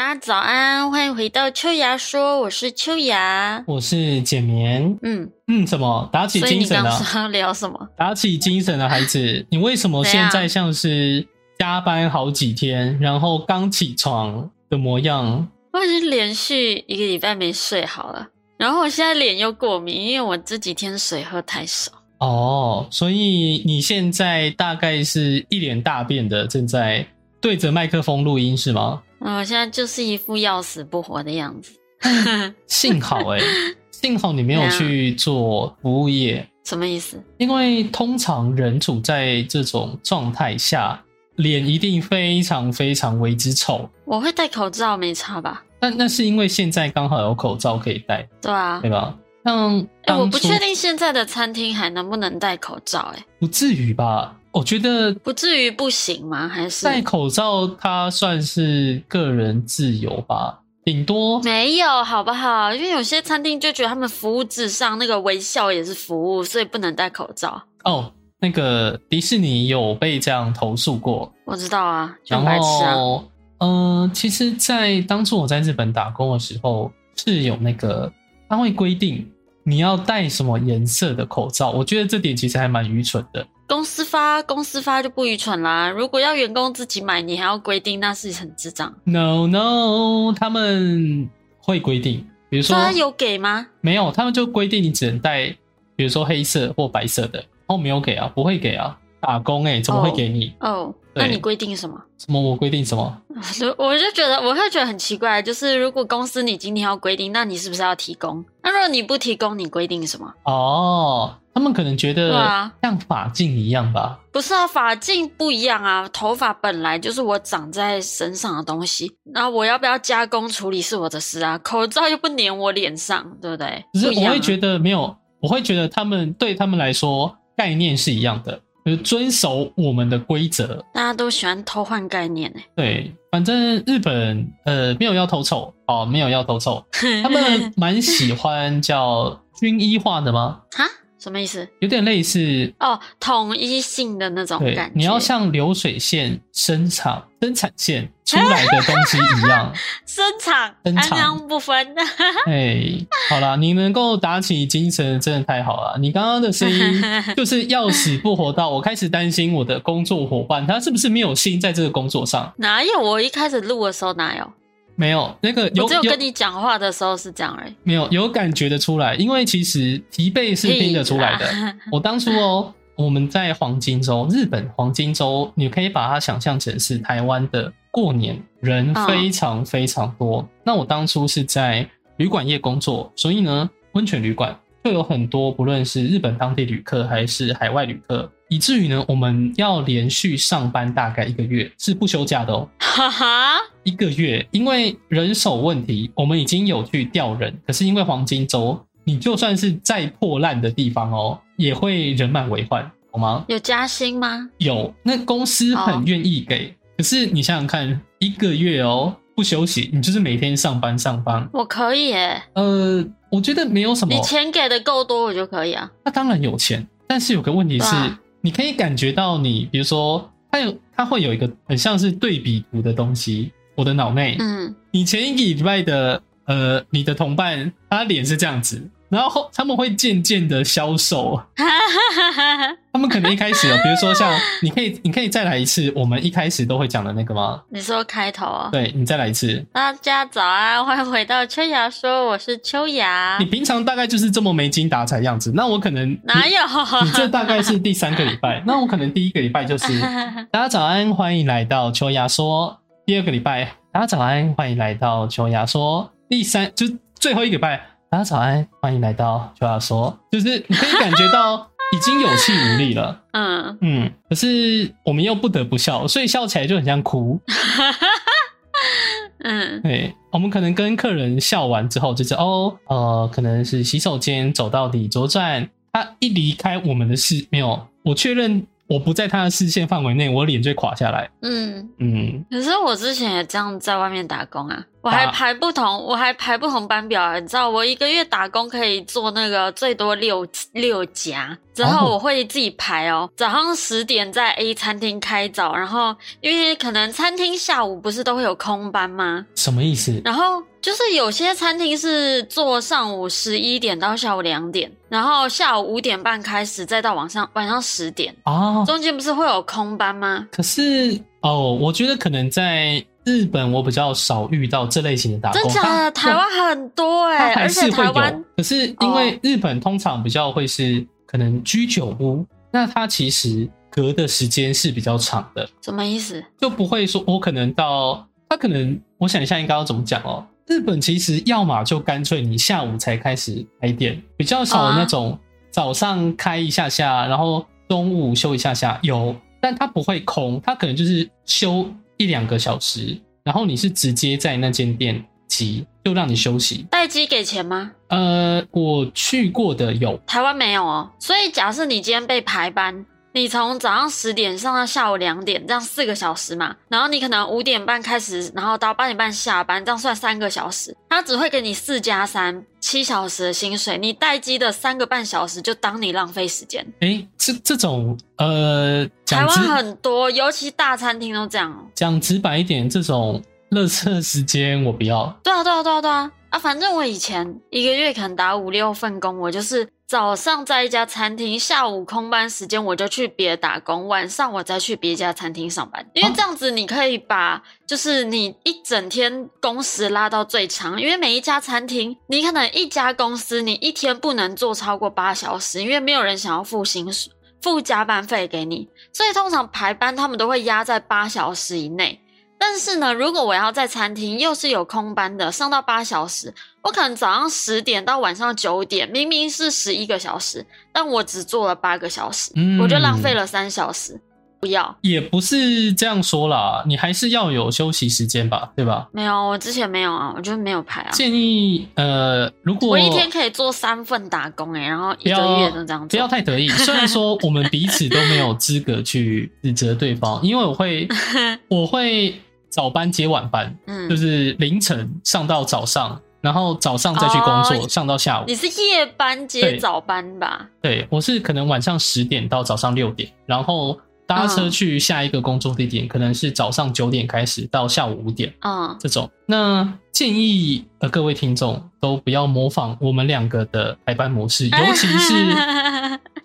大家早安，欢迎回到秋芽说，我是秋芽。我是简眠。嗯，嗯，什么？打起精神了，刚说要聊什么？打起精神了，孩子，你为什么现在像是加班好几天，然后刚起床的模样？我已经连续一个礼拜没睡好了，然后我现在脸又过敏，因为我这几天水喝太少。哦，所以你现在大概是一脸大便的，正在对着麦克风录音是吗？嗯，我现在就是一副要死不活的样子。幸好哎、幸好你没有去做服务业，什么意思？因为通常人处在这种状态下，脸一定非常非常为之丑。我会戴口罩，没差吧？但那是因为现在刚好有口罩可以戴，对啊对，吧？像哎、我不确定现在的餐厅还能不能戴口罩、哎，不至于吧？我觉得不至于不行吗？还是戴口罩它算是个人自由吧，顶多没有，好不好？因为有些餐厅就觉得他们服务至上，那个微笑也是服务，所以不能戴口罩。哦。那个迪士尼有被这样投诉过，我知道啊，就然很白痴啊。后，呃，其实，在当初我在日本打工的时候，是有那个他会规定你要戴什么颜色的口罩。我觉得这点其实还蛮愚蠢的。公司发公司发就不愚蠢啦。如果要员工自己买，你还要规定，那是很智障。No No，他们会规定，比如说他有给吗？没有，他们就规定你只能带，比如说黑色或白色的。哦，没有给啊，不会给啊，打工哎、怎么会给你？哦，对那你规定什么？什么我规定什么？我就觉得我会觉得很奇怪，就是如果公司你今天要规定，那你是不是要提供？那如果你不提供，你规定什么？哦，他们可能觉得对啊像法镜一样吧。不是啊，法镜不一样啊，头发本来就是我长在身上的东西，那我要不要加工处理是我的事啊，口罩又不粘我脸上，对不对？只是我会觉得没有，我会觉得他们对他们来说概念是一样的，就是遵守我们的规则。大家都喜欢偷换概念欸对，反正日本呃没有要偷臭哦，没有要偷臭，哎，他们蛮喜欢叫军医化的吗？哈什么意思？有点类似哦，统一性的那种对感觉。，你要像流水线生产生产线 出来的东西一样。生产安生场阳不分。哎，好啦，你能够打起精神，真的太好了。你刚刚的声音 就是要死不活到，我开始担心我的工作伙伴他是不是没有心在这个工作上。哪有？我一开始录的时候哪有？没有那个我只有跟你讲话的时候是这样而已。没有有感觉得出来，因为其实疲惫是听得出来的。我当初哦，我们在黄金周，日本黄金周，你可以把它想象成是台湾的过年，人嗯非常非常多。那我当初是在旅馆业工作，所以呢，温泉旅馆就有很多，不论是日本当地旅客还是海外旅客，以至于呢，我们要连续上班大概一个月，是不休假的哦。哈哈，一个月，因为人手问题，我们已经有去调人，可是因为黄金周，你就算是再破烂的地方哦，也会人满为患，好吗？有加薪吗？有，那公司哦很愿意给，可是你想想看，一个月哦不休息，你就是每天上班上班，我可以耶，呃，我觉得没有什么你，钱给的够多，我就可以啊。那当然有钱，但是有个问题是你可以感觉到你，比如说，它有它会有一个很像是对比图的东西，我的脑内，嗯，你前一个礼拜的呃，你的同伴他脸是这样子，然后他们会渐渐的消瘦，哈哈哈哈他们可能一开始哦，比如说像你可以你可以再来一次我们一开始都会讲的那个吗？你说开头啊？对你再来一次，大家早安，欢迎回到秋芽说，我是秋芽你。平常大概就是这么没精打采样子，那我可能哪有？你你这大概是第三个礼拜，那我可能第一个礼拜就是 大家早安，欢迎来到秋芽说。第二个礼拜，大家早安，欢迎来到秋芽说。第三就最后一个礼拜，大家早安，欢迎来到秋芽说。就是你可以感觉到 已经有气无力了，嗯，嗯，可是我们又不得不笑，所以笑起来就很像哭。嗯，对，我们可能跟客人笑完之后，就是哦，呃，可能是洗手间走到底左转，他一离开我们的视，没有，我确认我不在他的视线范围内，我脸就会垮下来。嗯，嗯，可是我之前也这样在外面打工啊。我还排不同，我还排不同班表，你知道，我一个月打工可以做那个最多六六家，之后哦我会自己排哦。早上十点在 A 餐厅开早，然后因为可能餐厅下午不是都会有空班吗？什么意思？然后就是有些餐厅是做上午十一点到下午两点，然后下午五点半开始，再到晚上晚上十点，哦，中间不是会有空班吗？可是哦，我觉得可能在日本我比较少遇到这类型的打工，真假的？它台湾很多哎、它还而且是会有台湾，可是因为日本通常比较会是可能居酒屋，那它其实隔的时间是比较长的，什么意思？就不会说我可能到它可能我想一下应该要怎么讲哦。日本其实要么就干脆你下午才开始开店，比较少有那种早上开一下下，然后中午休一下下有，但它不会空，它可能就是休一两个小时，然后你是直接在那间店集就让你休息。待机给钱吗？呃，我去过的有，台湾没有哦。所以假设你今天被排班，你从早上十点上到下午两点，这样四个小时嘛。然后你可能五点半开始，然后到八点半下班，这样算三个小时。他只会给你四加三七小时的薪水，你待机的三个半小时就当你浪费时间。诶，这这种呃，台湾很多，尤其大餐厅都这样哦。讲直白一点，这种垃圾时间我不要。对啊，对啊，对啊，对啊！啊，反正我以前一个月可能打五六份工，我就是早上在一家餐厅，下午空班时间我就去别打工，晚上我再去别家餐厅上班。因为哦这样子你可以把就是你一整天工时拉到最长，因为每一家餐厅，你可能一家公司你一天不能做超过八小时，因为没有人想要付薪水、付加班费给你，所以通常排班他们都会压在八小时以内。但是呢，如果我要在餐厅又是有空班的，上到八小时，我可能早上十点到晚上九点，明明是十一个小时，但我只做了八个小时，嗯我就浪费了三小时。不要，也不是这样说啦，你还是要有休息时间吧，对吧？没有，我之前没有啊，我就没有排啊。建议呃，如果我一天可以做三份打工诶、然后一个月都这样不要。太得意。虽然说我们彼此都没有资格去指责对方，因为我会 我会早班接晚班，嗯就，是凌晨上到早上，然后早上再去工作，哦上到下午你。是夜班接早班吧？对我是可能晚上十点到早上六点，然后搭车嗯去下一个工作地点，可能是早上九点开始到下午五点。嗯，这种。那建议呃各位听众都不要模仿我们两个的排班模式，尤其是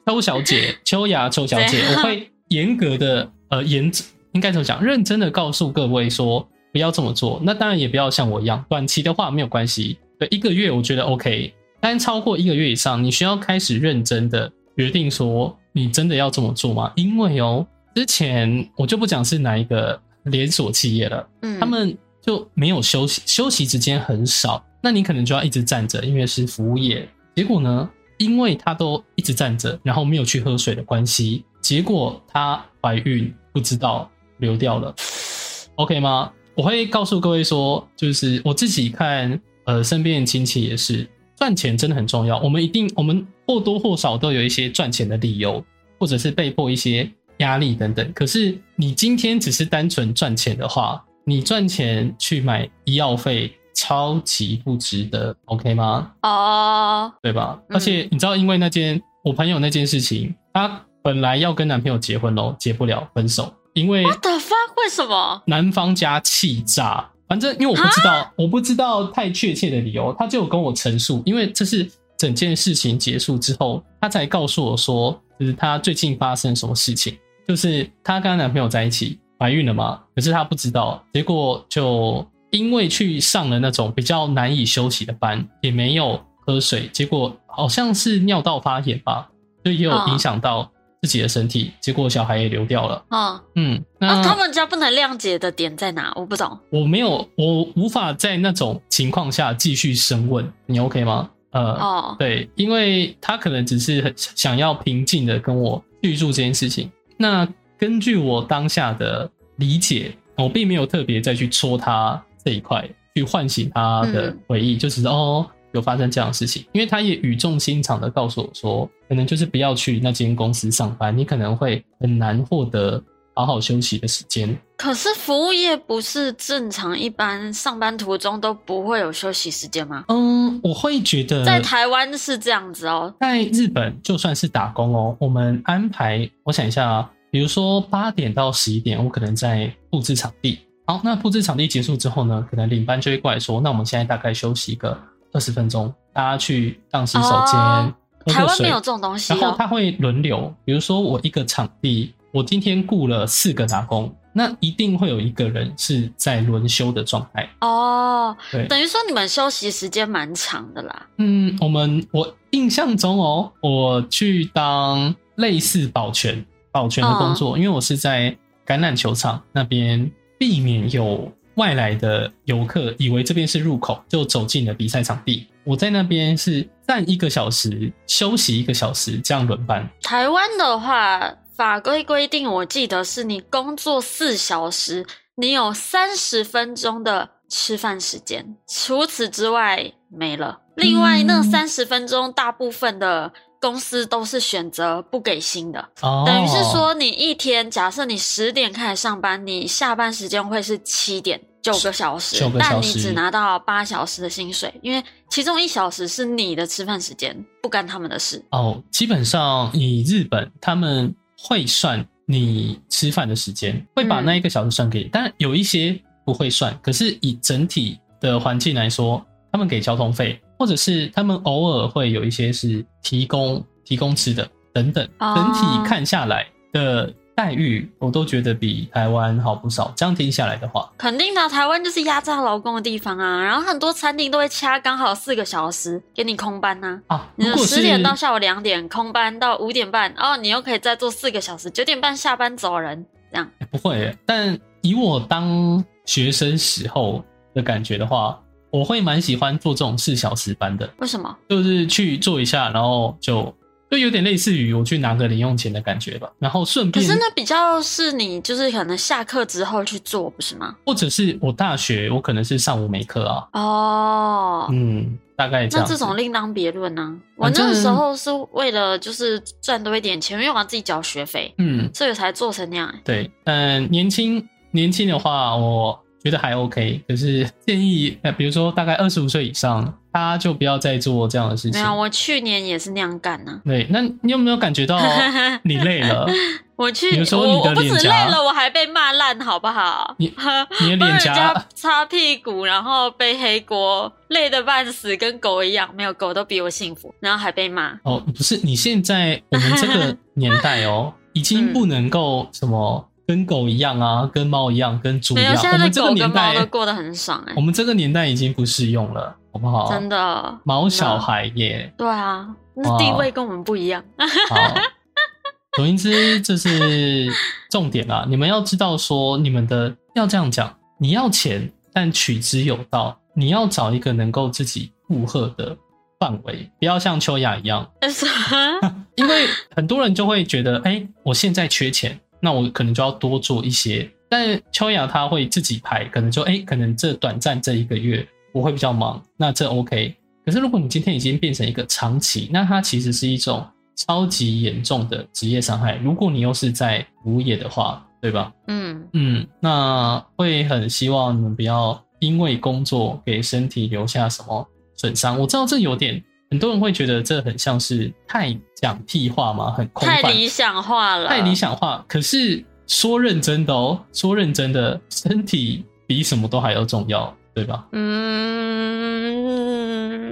邱小姐、秋雅、邱小姐，我会严格的呃严应该怎么讲，认真的告诉各位说不要这么做。那当然也不要像我一样，短期的话没有关系，对一个月我觉得 OK，但超过一个月以上，你需要开始认真的决定说你真的要这么做吗？因为哦，之前我就不讲是哪一个连锁企业了。嗯，他们就没有休息，休息时间很少，那你可能就要一直站着，因为是服务业。结果呢，因为他都一直站着，然后没有去喝水的关系，结果她怀孕不知道流掉了，OK 吗？我会告诉各位说，就是我自己看，呃，身边的亲戚也是，赚钱真的很重要。我们一定，我们或多或少都有一些赚钱的理由，或者是被迫一些压力等等。可是你今天只是单纯赚钱的话，你赚钱去买医药费，超级不值得，OK 吗？哦，对吧？嗯而且你知道，因为那件我朋友那件事情，她本来要跟男朋友结婚喽，结不了，分手，因为 What the fuck？为什么？男方家气炸。反正因为我不知道，我不知道太确切的理由，他就有跟我陈述，因为这是整件事情结束之后，他才告诉我说，就是他最近发生什么事情，就是她跟她男朋友在一起，怀孕了嘛，可是她不知道，结果就因为去上了那种比较难以休息的班，也没有喝水，结果好像是尿道发炎吧，就也有嗯影响到自己的身体，结果小孩也流掉了。嗯，嗯，那、啊，他们家不能谅解的点在哪？我不懂。我没有，我无法在那种情况下继续深问，你 OK 吗？呃，哦，对，因为他可能只是很想要平静的跟我叙述这件事情。那根据我当下的理解，我并没有特别再去戳他这一块，去唤醒他的嗯回忆，就只是哦有发生这样的事情。因为他也语重心长的告诉我说，可能就是不要去那间公司上班，你可能会很难获得好好休息的时间。可是服务业不是正常一般上班途中都不会有休息时间吗？嗯，我会觉得在台湾是这样子哦，在日本就算是打工哦，我们安排，我想一下啊，比如说八点到十一点，我可能在布置场地。好，那布置场地结束之后呢，可能领班就会过来说，那我们现在大概休息一个二十分钟，大家去上洗手间、台湾没有这种东西哦。然后他会轮流，比如说我一个场地，我今天雇了四个打工，那一定会有一个人是在轮休的状态。哦，对，等于说你们休息时间蛮长的啦。嗯，我们我印象中哦，我去当类似保全保全的工作，因为我是在橄榄球场那边，避免有外来的游客以为这边是入口，就走进了比赛场地。我在那边是站一个小时，休息一个小时，这样轮班。台湾的话，法规规定，我记得是你工作四小时，你有三十分钟的吃饭时间，除此之外没了。另外那嗯三十分钟，大部分的公司都是选择不给薪的，哦，等于是说你一天，假设你十点开始上班，你下班时间会是七点。九个小时，但你只拿到八小时的薪水，因为其中一小时是你的吃饭时间，不干他们的事。哦，基本上以日本他们会算你吃饭的时间，会把嗯那一个小时算给你，但有一些不会算。可是以整体的环境来说，他们给交通费，或者是他们偶尔会有一些是提供提供吃的等等，哦整体看下来的待遇，我都觉得比台湾好不少。这样听下来的话，肯定的，台湾就是压榨劳工的地方啊。然后很多餐厅都会掐刚好四个小时给你空班呐、啊，你十点到下午两点空班到五点半，哦，你又可以再做四个小时，九点半下班走人，这样。不会，但以我当学生时候的感觉的话，我会蛮喜欢做这种四小时班的，为什么？就是去做一下，然后就就有点类似于我去拿个零用钱的感觉吧。然后顺便，可是那比较是你就是可能下课之后去做，不是吗？或者是我大学我可能是上午没课啊，哦，嗯，大概。那这种另当别论呢。我那个时候是为了就是赚多一点钱，因为我要自己缴学费，嗯，所以才做成那样、欸。对，但年轻年轻的话，我觉得还 OK。可是建议，呃，比如说大概二十五岁以上，他就不要再做这样的事情没。有，我去年也是那样干呢、对，那你有没有感觉到 你累了？我去，比如说你的我我不止脸颊累了，我还被骂烂，好不好？你 你的脸颊 擦屁股，然后背黑锅，累得半死，跟狗一样。没有狗都比我幸福，然后还被骂。哦，不是，你现在我们这个年代哦，已经不能够什么跟狗一样啊，跟猫一样，跟猪一样。我们这个年代都代，过得很爽哎、我们这个年代已经不适用了，好不好？真的。毛小孩耶，对啊，那地位跟我们不一样。好。总言之，这是重点啊。你们要知道说，你们的要这样讲，你要钱，但取之有道。你要找一个能够自己负荷的范围，不要像秋雅一样？因为很多人就会觉得，哎、我现在缺钱，那我可能就要多做一些。但秋雅她会自己排，可能就哎、可能这短暂这一个月我会比较忙，那这 OK。可是如果你今天已经变成一个长期，那它其实是一种超级严重的职业伤害。如果你又是在服务业的话，对吧？嗯，嗯，那会很希望你们不要因为工作给身体留下什么损伤。我知道这有点，很多人会觉得这很像是太讲屁话嘛，很空泛，太理想化了，太理。想化。可是说认真的哦，说认真的，身体比什么都还要重要，对吧？嗯，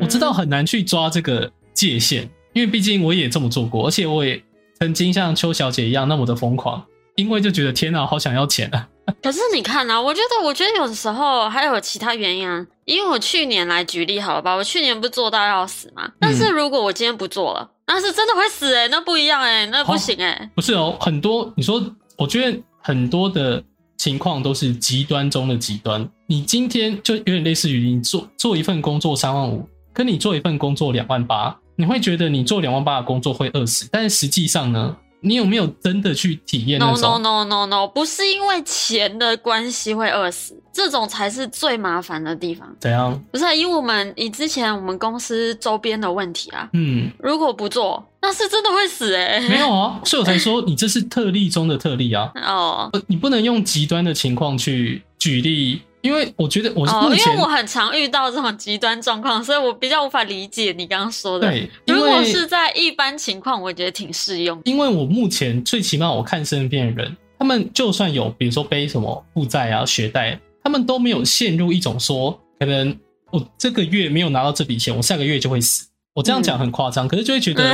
我知道很难去抓这个界限，因为毕竟我也这么做过，而且我也曾经像邱小姐一样那么的疯狂，因为就觉得天哪，好想要钱啊！可是你看啊，我觉得，我觉得有的时候还有其他原因啊。因为我去年来举例好了吧，我去年不是做到要死嘛。但是如果我今天不做了，那是真的会死哎、那不一样哎、那不行哎、不是哦，很多你说，我觉得很多的情况都是极端中的极端。你今天就有点类似于你做做一份工作三万五，跟你做一份工作两万八，你会觉得你做两万八的工作会饿死，但是实际上呢，你有没有真的去体验那 No 种？No no no no，不是因为钱的关系会饿死，这种才是最麻烦的地方。怎样？不是、啊、以我们以之前我们公司周边的问题啊，嗯，如果不做，那是真的会死哎、没有啊，所以我才说你这是特例中的特例啊，哦。呃你不能用极端的情况去举例，因为我觉得我是哦，因为我很常遇到这种极端状况，所以我比较无法理解你刚刚说的。对，如果是在一般情况，我觉得挺适用。因为我目前最起码我看身边的人，他们就算有比如说背什么负债啊、学贷，他们都没有陷入一种说可能我这个月没有拿到这笔钱，我下个月就会死。我这样讲很夸张，可是就会觉得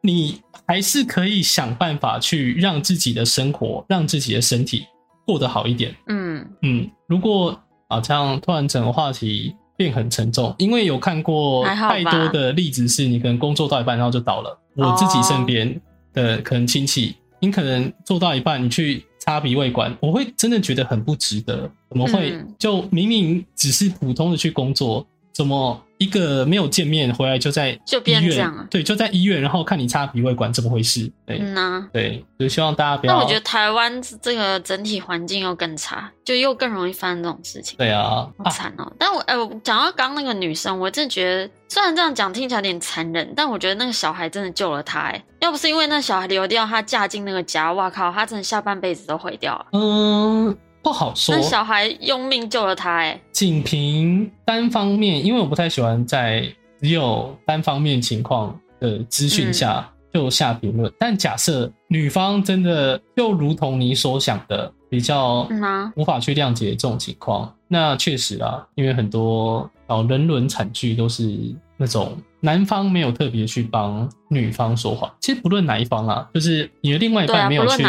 你还是可以想办法去让自己的生活、让自己的身体过得好一点。嗯嗯，如果啊这样突然整个话题变很沉重，因为有看过太多的例子，是你可能工作到一半然后就倒了。我自己身边的可能亲戚，你可能做到一半，你去插鼻胃管，我会真的觉得很不值得。怎么会嗯就明明只是普通的去工作，怎么一个没有见面回来就在就变医院这样啊对，就在医院，然后看你插鼻胃管，怎么回事？对、嗯呐、对，就希望大家不要。那我觉得台湾这个整体环境又更差，就又更容易发生这种事情。对啊，好惨哦！但我哎，我讲到刚刚那个女生，我真的觉得，虽然这样讲听起来有点残忍，但我觉得那个小孩真的救了她。哎，要不是因为那小孩流掉，她嫁进那个家，哇靠，她真的下半辈子都毁掉了。嗯，不好说那。小孩用命救了他，哎，仅凭单方面，因为我不太喜欢在只有单方面情况的资讯下就下评论。但假设女方真的就如同你所想的比较无法去谅解这种情况，那确实啊，因为很多哦人伦惨剧都是那种男方没有特别去帮女方说话。其实不论哪一方啊，就是你的另外一半没有去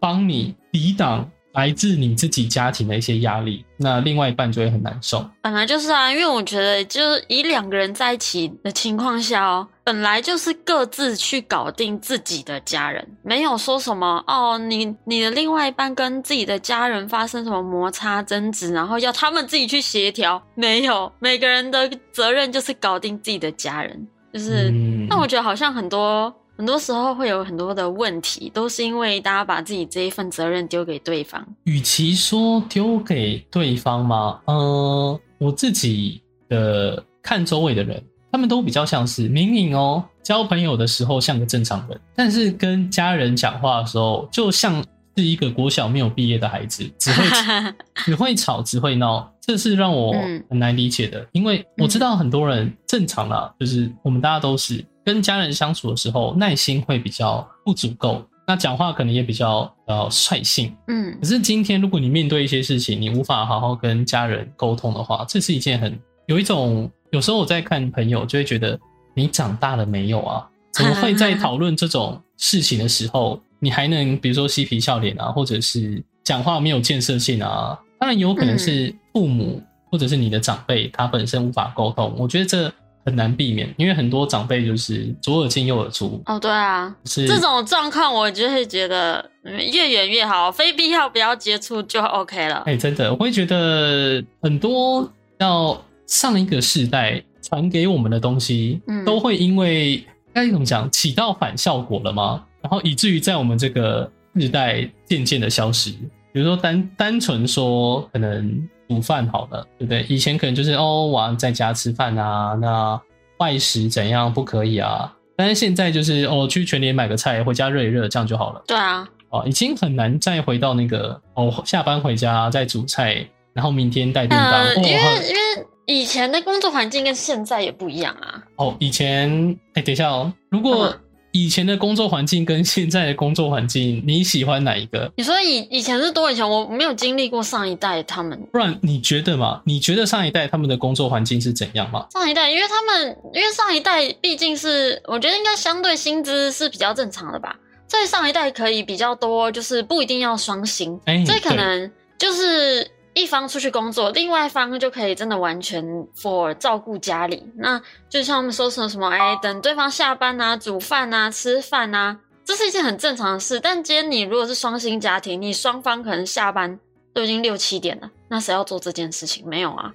帮你抵挡来自你自己家庭的一些压力，那另外一半就会很难受。本来就是啊，因为我觉得就是以两个人在一起的情况下哦，本来就是各自去搞定自己的家人，没有说什么哦，你你的另外一半跟自己的家人发生什么摩擦争执，然后要他们自己去协调，没有，每个人的责任就是搞定自己的家人，就是。嗯，那我觉得好像很多很多时候会有很多的问题，都是因为大家把自己这一份责任丢给对方。与其说丢给对方嘛，呃，我自己的看周围的人，他们都比较像是明明哦，交朋友的时候像个正常人，但是跟家人讲话的时候，就像是一个国小没有毕业的孩子，只会 只会吵，只会闹，这是让我嗯很难理解的。因为我知道很多人正常啦，就是我们大家都是跟家人相处的时候，耐心会比较不足够，那讲话可能也比较呃率性。嗯可是今天如果你面对一些事情，你无法好好跟家人沟通的话，这是一件很有一种有时候我在看朋友就会觉得你长大了没有啊？怎么会在 讨论这种事情的时候，你还能比如说嬉皮笑脸啊，或者是讲话没有建设性啊？当然有可能是父母或者是你的长辈他本身无法沟通，我觉得这很难避免，因为很多长辈就是左耳进右耳出，哦，对啊，是这种状况我就会觉得嗯越远越好，非必要不要接触就 OK 了。哎、真的，我会觉得很多要上一个世代传给我们的东西，嗯都会因为该怎么讲起到反效果了吗？然后以至于在我们这个世代渐渐的消失。比如说单单纯说可能煮饭好了，对不对？以前可能就是哦，我要在家吃饭啊，那外食怎样不可以啊？但是现在就是哦，去全联买个菜，回家热一热，这样就好了。对啊，哦，已经很难再回到那个哦，下班回家再煮菜，然后明天带便当。呃，因为哦因为以前的工作环境跟现在也不一样啊。哦，以前哎，等一下哦，如果嗯以前的工作环境跟现在的工作环境，你喜欢哪一个？你说以以前是多以前，我没有经历过上一代他们不然你觉得嘛？你觉得上一代他们的工作环境是怎样吗？上一代，因为他们因为上一代毕竟是我觉得应该相对薪资是比较正常的吧，所以上一代可以比较多，就是不一定要双薪，哎，所以可能就是一方出去工作，另外一方就可以真的完全 for 照顾家里。那就像我们说什么什么，哎，等对方下班啊，煮饭啊，吃饭啊，这是一件很正常的事。但今天你如果是双薪家庭，你双方可能下班都已经六七点了，那谁要做这件事情？没有啊。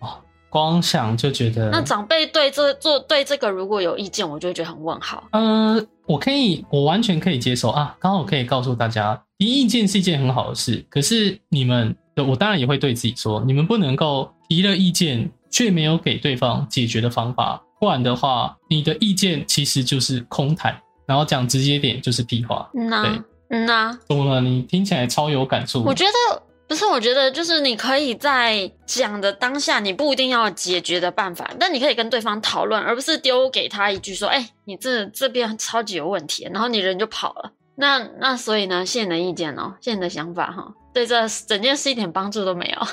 光想就觉得，那长辈对这做对这个如果有意见，我就会觉得很问号。呃，我可以，我完全可以接受啊。刚好可以告诉大家，提意见是一件很好的事。可是你们，我当然也会对自己说，你们不能够提了意见却没有给对方解决的方法，不然的话，你的意见其实就是空谈，然后讲直接点就是屁话。嗯呐、对嗯呐、怎么了？你听起来超有感触。我觉得不是，我觉得就是你可以在讲的当下，你不一定要解决的办法，但你可以跟对方讨论，而不是丢给他一句说：“哎、你这这边超级有问题。”然后你人就跑了。那那所以呢，谢谢你的意见哦，谢谢你的想法哈，对这整件事一点帮助都没有，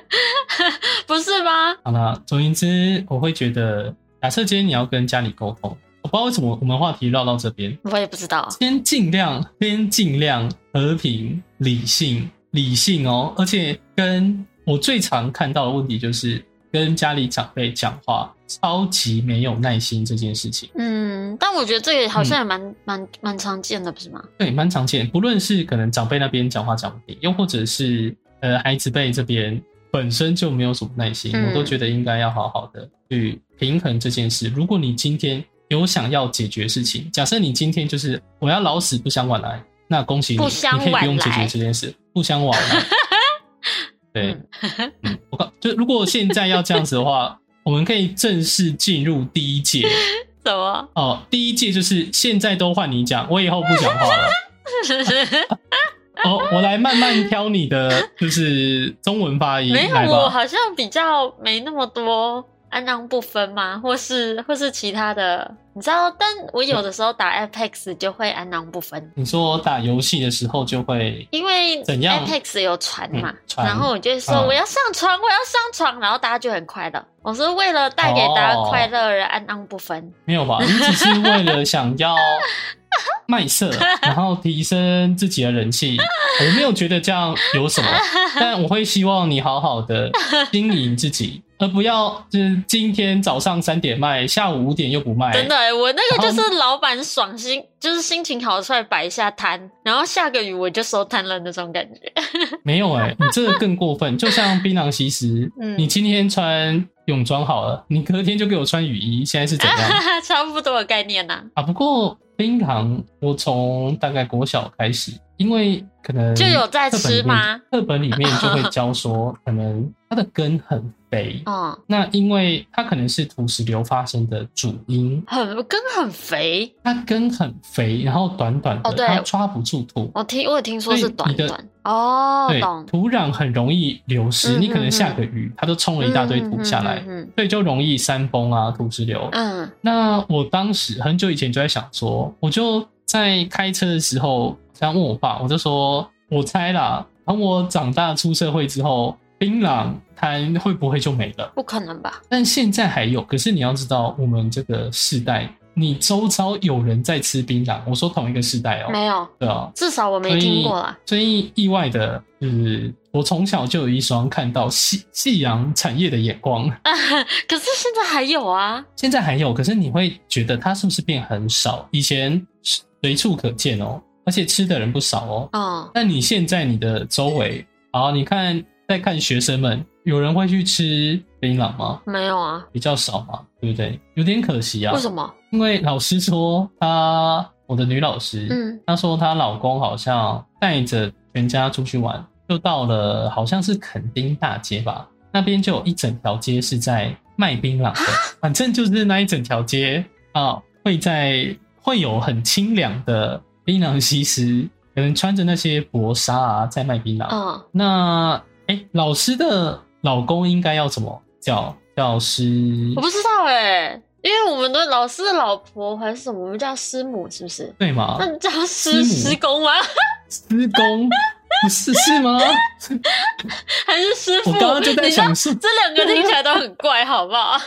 不是吗？好了，总言之，我会觉得，假设今天你要跟家里沟通，我不知道为什么我们话题绕到这边，我也不知道。先尽量，先尽量和平、理性、理性哦。而且跟我最常看到的问题就是，跟家里长辈讲话超级没有耐心这件事情，嗯，但我觉得这个好嗯像也蛮蛮蛮常见的，不是吗？对，蛮常见。不论是可能长辈那边讲话讲不定，又或者是呃孩子辈这边本身就没有什么耐心，嗯我都觉得应该要好好的去平衡这件事。如果你今天有想要解决事情，假设你今天就是我要老死不相往来，那恭喜你，你可以不用解决这件事，不相往来。对，嗯，我告就如果现在要这样子的话，我们可以正式进入第一届 什么？哦。第一届就是现在都换你讲，我以后不讲话了。哦，我来慢慢挑你的就是中文发音，没有，我好像比较没那么多安让不分吗？或是或是其他的，你知道？但我有的时候打 Apex 就会安让不分，你说打游戏的时候就会因为怎样 Apex 有船嘛，嗯船然后我就会说嗯我要上船，我要上船，然后大家就很快乐。我是为了带给大家哦快乐而安让不分。没有吧？你只是为了想要卖色，然后提升自己的人气。我没有觉得这样有什么，但我会希望你好好的经营自己，而不要就是今天早上三点卖，下午五点又不卖。真的欸，我那个就是老板爽心，就是心情好出来摆一下摊，然后下个雨我就收摊了那种感觉。没有哎、你这个更过分。就像槟榔西施，嗯你今天穿泳装好了，你隔天就给我穿雨衣，现在是怎样？差不多的概念呐、啊，不过冰糖我从大概国小开始，因为可能就有在吃吗？课本里面就会 教说，可能它的根很肥，嗯，那因为它可能是土石流发生的主因，很根很肥。它根很肥，然后短短的，哦对。它抓不住土。我听我有听说是短短。哦，对，土壤很容易流失，嗯你可能嗯下个雨，它都冲了一大堆土下来，嗯所以就容易山崩啊、土石流。嗯。那我当时很久以前就在想说，我就在开车的时候，这样问我爸，我就说，我猜啦，等我长大出社会之后，槟榔它会不会就没了？不可能吧？但现在还有，可是你要知道，我们这个世代，你周遭有人在吃槟榔，我说同一个世代哦，没有，对哦，至少我没听过啦。所以意外的就是，我从小就有一双看到夕夕阳产业的眼光。可是现在还有啊，现在还有，可是你会觉得它是不是变很少？以前随处可见哦，而且吃的人不少哦。哦，那你现在你的周围，好，你看再看学生们，有人会去吃槟榔吗？没有啊，比较少嘛，对不对？有点可惜啊为。什么？因为老师说她，我的女老师，嗯，她说她老公好像带着全家出去玩，就到了好像是垦丁大街吧，那边就有一整条街是在卖槟榔的，反正就是那一整条街啊，会在会有很清凉的槟榔西施，可能穿着那些薄纱啊，在卖槟榔。嗯，那哎、老师的老公应该要怎么叫？叫师我不知道哎、因为我们的老师的老婆还是什么，我们叫师母，是不是？对吗？那叫师师师公吗？师公不是是吗？还是师傅？我刚刚就在想是，这两个听起来都很怪，好不好？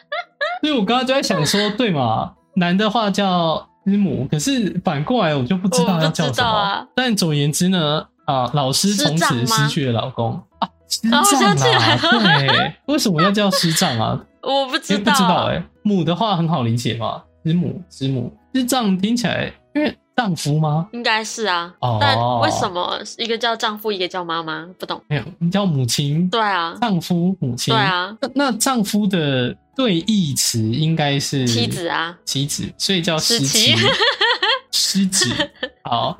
所以我刚刚就在想说，对嘛？男的话叫师母，可是反过来我就不知道要叫什么。啊但总而言之呢，啊，老师从此失去了老公啊，师哦我想起来长啊，对，为什么要叫师长啊？我不知道不道，知道哎、母的话很好理解嘛，师母、师母、师丈听起来，因为丈夫吗？应该是啊。哦但为什么一个叫丈夫，一个叫妈妈？不懂。没有，你叫母亲，对啊，丈夫、母亲。对啊，那那丈夫的对义词应该是妻子啊，妻子，所以叫失失妻妻。失子。好，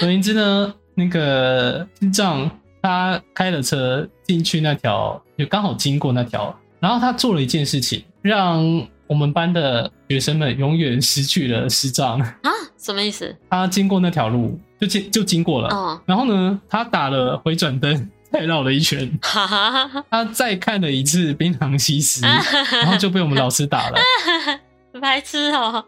总而言之呢，那个智障他开了车进去那条，就刚好经过那条，然后他做了一件事情，让我们班的学生们永远失去了视障。啊，什么意思？他经过那条路，就经就经过了，哦，然后呢，他打了回转灯，再绕了一圈，哈哈哈哈他再看了一次冰糖西施，然后就被我们老师打了。白痴哦。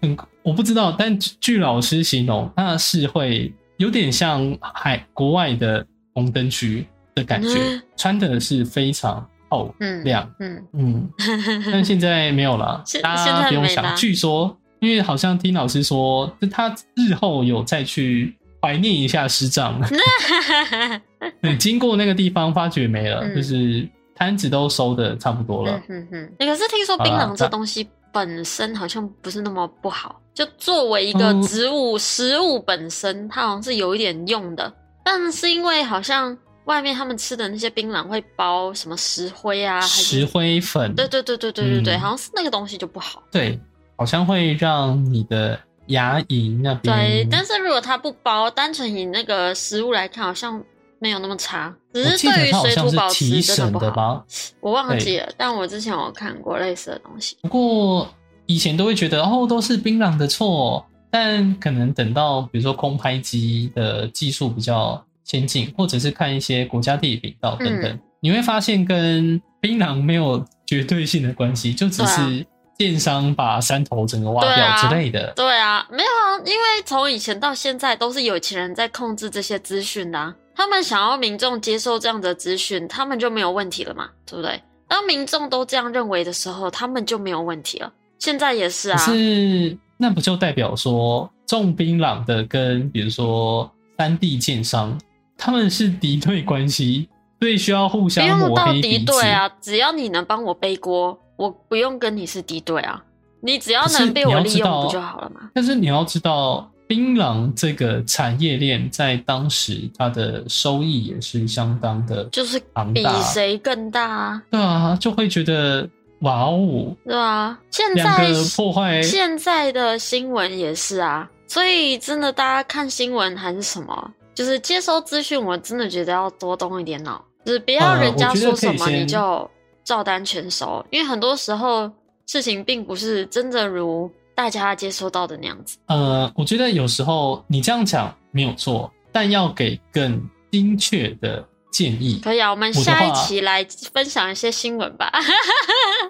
很我不知道，但据据老师形容，那是会有点像海国外的红灯区的感觉，嗯。穿的是非常透嗯亮，嗯，嗯，但现在没有了，大家不用想。据说，因为好像听老师说，就他日后有再去怀念一下师长，对，经过那个地方发觉没了，嗯。就是摊子都收的差不多了。嗯。哼哼，欸可是听说槟榔这东西本身好像不是那么不好，就作为一个嗯。植物、食物本身，它好像是有一点用的，但是因为好像外面他们吃的那些槟榔会包什么石灰啊，石灰粉，对对对对对对对，嗯。好像是那个东西就不好。对，好像会让你的牙龈那边对，但是如果它不包，单纯以那个食物来看，好像没有那么差，只是对于水土保持真的不好。的吧？我忘记了，但我之前有看过类似的东西。不过以前都会觉得哦，都是槟榔的错，但可能等到比如说空拍机的技术比较先进，或者是看一些国家地理频道等等，嗯你会发现跟槟榔没有绝对性的关系，就只是电商把山头整个挖掉之类的。对啊，没有啊，因为从以前到现在都是有钱人在控制这些资讯的、啊，他们想要民众接受这样的资讯，他们就没有问题了嘛，对不对？当民众都这样认为的时候，他们就没有问题了。现在也是啊，是那不就代表说重槟榔的跟比如说三地建商他们是敌对关系，所以需要互不相用抹到敌黑彼此。对啊，只要你能帮我背锅，我不用跟你是敌对啊，你只要能被我利用不就好了吗？但是你要知道，槟榔这个产业链在当时它的收益也是相当的就是比谁更大啊，对啊，就会觉得哇哦，对啊，现在个破坏现在的新闻也是啊，所以真的大家看新闻还是什么，就是接收资讯，我真的觉得要多动一点脑，就是不要呃人家说什么你就照单全收，因为很多时候事情并不是真的如大家接收到的那样子。呃，我觉得有时候你这样讲没有错，但要给更精确的建议。可以啊，我们下一期来分享一些新闻吧，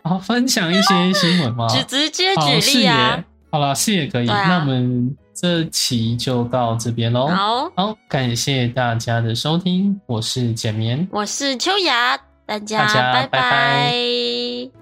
好，分享一些新闻吗？只直接好，举例啊。好了，是也可以。啊那我们这期就到这边喽。好，好，感谢大家的收听，我是简眠。我是秋雅，大家大家拜拜拜拜